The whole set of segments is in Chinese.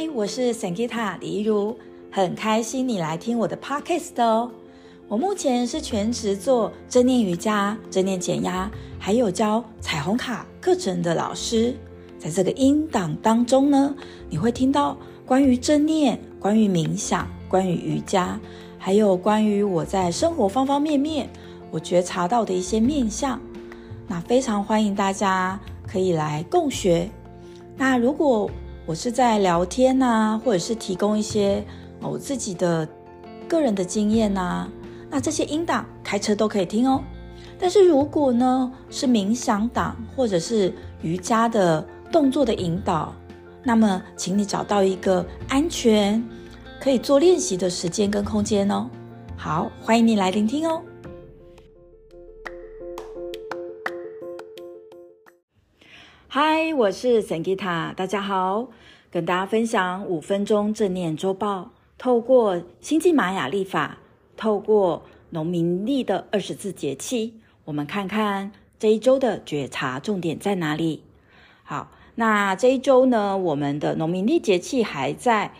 嗨，我是 Sangeeta 李怡如，很开心你来听我的 Podcast 哦。我目前是全职做正念瑜伽、正念减压，还有教彩虹卡课程的老师。在这个音档当中呢，你会听到关于正念、关于冥想、关于瑜伽，还有关于我在生活方方面面我觉察到的一些面向。那非常欢迎大家可以来共学。那如果我是在聊天呐，或者是提供一些我自己的个人的经验呐，那这些音档开车都可以听哦。但是如果呢是冥想档或者是瑜伽的动作的引导，那么请你找到一个安全可以做练习的时间跟空间哦。好，欢迎你来聆听哦。嗨，我是 Sangeeta，大家好，跟大家分享五分钟正念周报。透过星际玛雅历法，透过农民历的二十四节气，我们看看这一周的觉察重点在哪里。好，那这一周呢，我们的农民历节气还在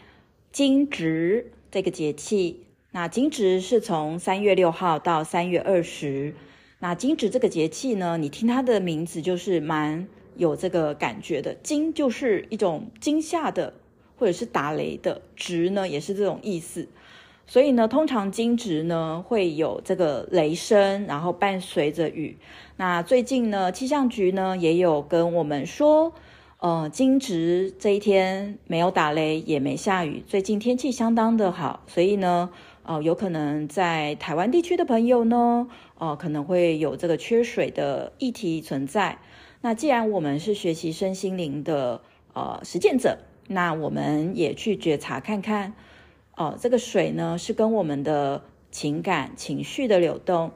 惊蛰这个节气。那惊蛰是从三月六号到三月二十。那惊蛰这个节气呢，你听它的名字就是蛮。有这个感觉的惊就是一种惊吓的，或者是打雷的；直呢也是这种意思。所以呢，通常惊蛰呢会有这个雷声，然后伴随着雨。那最近呢，气象局呢也有跟我们说，呃，惊蛰这一天没有打雷，也没下雨，最近天气相当的好。所以呢，呃，有可能在台湾地区的朋友呢，呃，可能会有这个缺水的议题存在。那既然我们是学习身心灵的呃实践者，那我们也去觉察看看，哦、呃，这个水呢是跟我们的情感情绪的流动，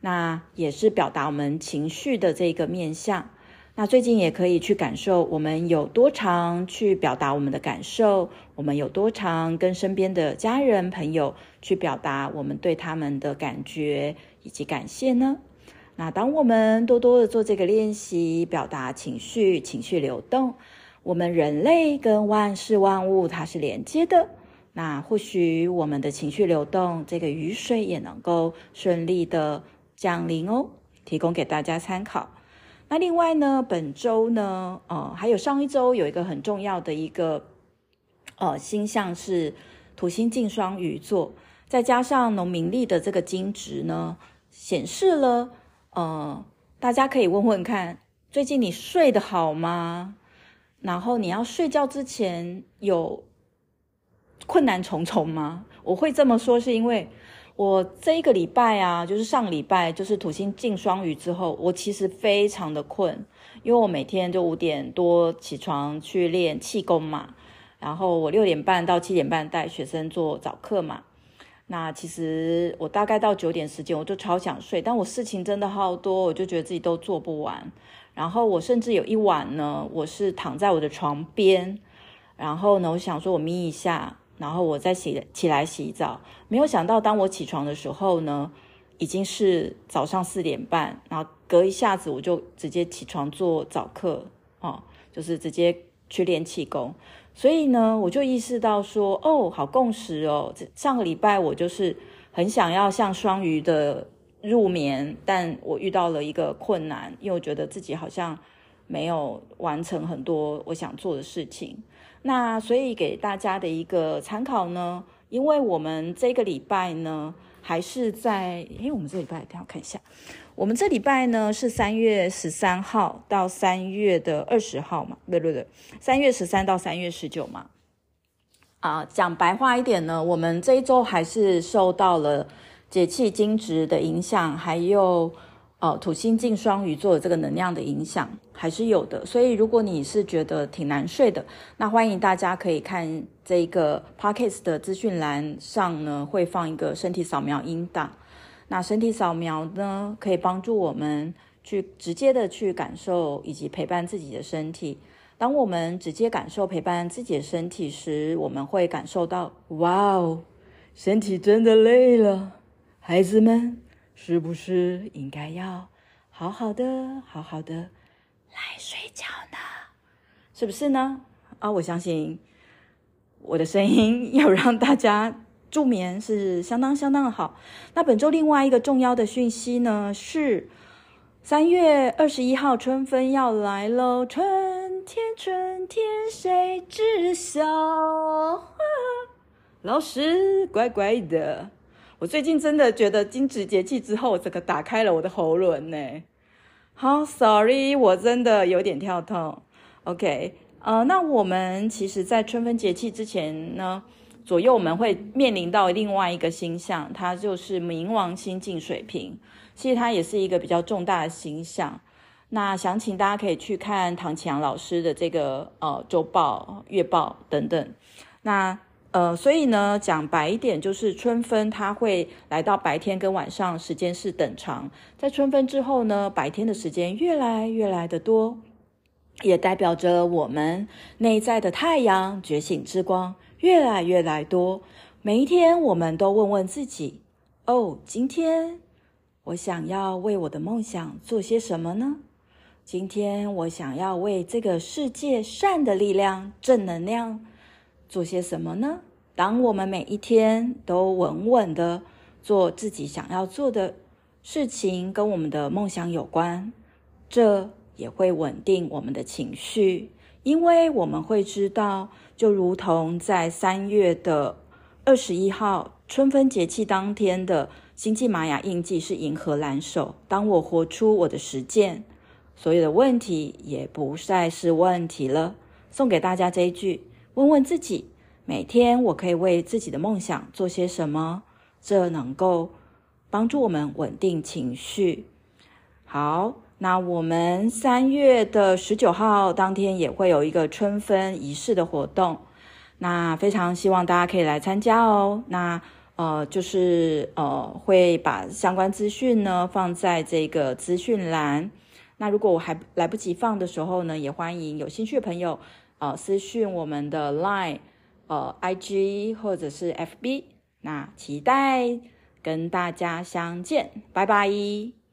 那也是表达我们情绪的这个面向。那最近也可以去感受，我们有多常去表达我们的感受，我们有多常跟身边的家人朋友去表达我们对他们的感觉以及感谢呢？那当我们多多的做这个练习，表达情绪，情绪流动，我们人类跟万事万物它是连接的。那或许我们的情绪流动，这个雨水也能够顺利的降临哦，提供给大家参考。那另外呢，本周呢，呃，还有上一周有一个很重要的一个呃星象是土星进双鱼座，再加上农民历的这个金值呢，显示了。呃，大家可以问问看，最近你睡得好吗？然后你要睡觉之前有困难重重吗？我会这么说，是因为我这一个礼拜啊，就是上礼拜，就是土星进双鱼之后，我其实非常的困，因为我每天就五点多起床去练气功嘛，然后我六点半到七点半带学生做早课嘛。那其实我大概到九点时间，我就超想睡，但我事情真的好多，我就觉得自己都做不完。然后我甚至有一晚呢，我是躺在我的床边，然后呢，我想说我眯一下，然后我再洗起来洗澡。没有想到，当我起床的时候呢，已经是早上四点半，然后隔一下子我就直接起床做早课，哦，就是直接去练气功。所以呢，我就意识到说，哦，好共识哦。上个礼拜我就是很想要像双鱼的入眠，但我遇到了一个困难，因为我觉得自己好像没有完成很多我想做的事情。那所以给大家的一个参考呢，因为我们这个礼拜呢还是在，诶，我们这礼拜，等下我看一下。我们这礼拜呢是三月十三号到三月的二十号嘛？对对对，三月十三到三月十九嘛。啊，讲白话一点呢，我们这一周还是受到了节气惊蛰的影响，还有呃土星进双鱼座的这个能量的影响还是有的。所以如果你是觉得挺难睡的，那欢迎大家可以看这个 Podcast 的资讯栏上呢，会放一个身体扫描音档。那身体扫描呢，可以帮助我们去直接的去感受以及陪伴自己的身体。当我们直接感受陪伴自己的身体时，我们会感受到，哇哦，身体真的累了。孩子们，是不是应该要好好的、好好的来睡觉呢？是不是呢？啊，我相信我的声音要让大家助眠是相当相当的好。那本周另外一个重要的讯息呢，是三月二十一号春分要来喽，春天春天谁知晓？老师乖乖的。我最近真的觉得惊蛰节气之后，这个打开了我的喉咙呢。好，sorry，我真的有点跳痛。OK，呃，那我们其实，在春分节气之前呢，左右我们会面临到另外一个星象，它就是冥王星进水瓶。其实它也是一个比较重大的星象。那详情大家可以去看唐启阳老师的这个呃周报、月报等等。那呃，所以呢，讲白一点，就是春分它会来到白天跟晚上时间是等长。在春分之后呢，白天的时间越来越来的多，也代表着我们内在的太阳觉醒之光越来越来多。每一天，我们都问问自己：哦，今天我想要为我的梦想做些什么呢？今天我想要为这个世界善的力量、正能量。做些什么呢？当我们每一天都稳稳的做自己想要做的事情，跟我们的梦想有关，这也会稳定我们的情绪，因为我们会知道，就如同在三月的二十一号春分节气当天的星际玛雅印记是银河蓝手。当我活出我的实践，所有的问题也不再是问题了。送给大家这一句。问问自己，每天我可以为自己的梦想做些什么？这能够帮助我们稳定情绪。好，那我们三月的十九号当天也会有一个春分仪式的活动，那非常希望大家可以来参加哦。那呃，就是呃，会把相关资讯呢放在这个资讯栏。那如果我还来不及放的时候呢，也欢迎有兴趣的朋友。呃，私讯我们的 Line、呃 IG 或者是 FB，那期待跟大家相见，拜拜。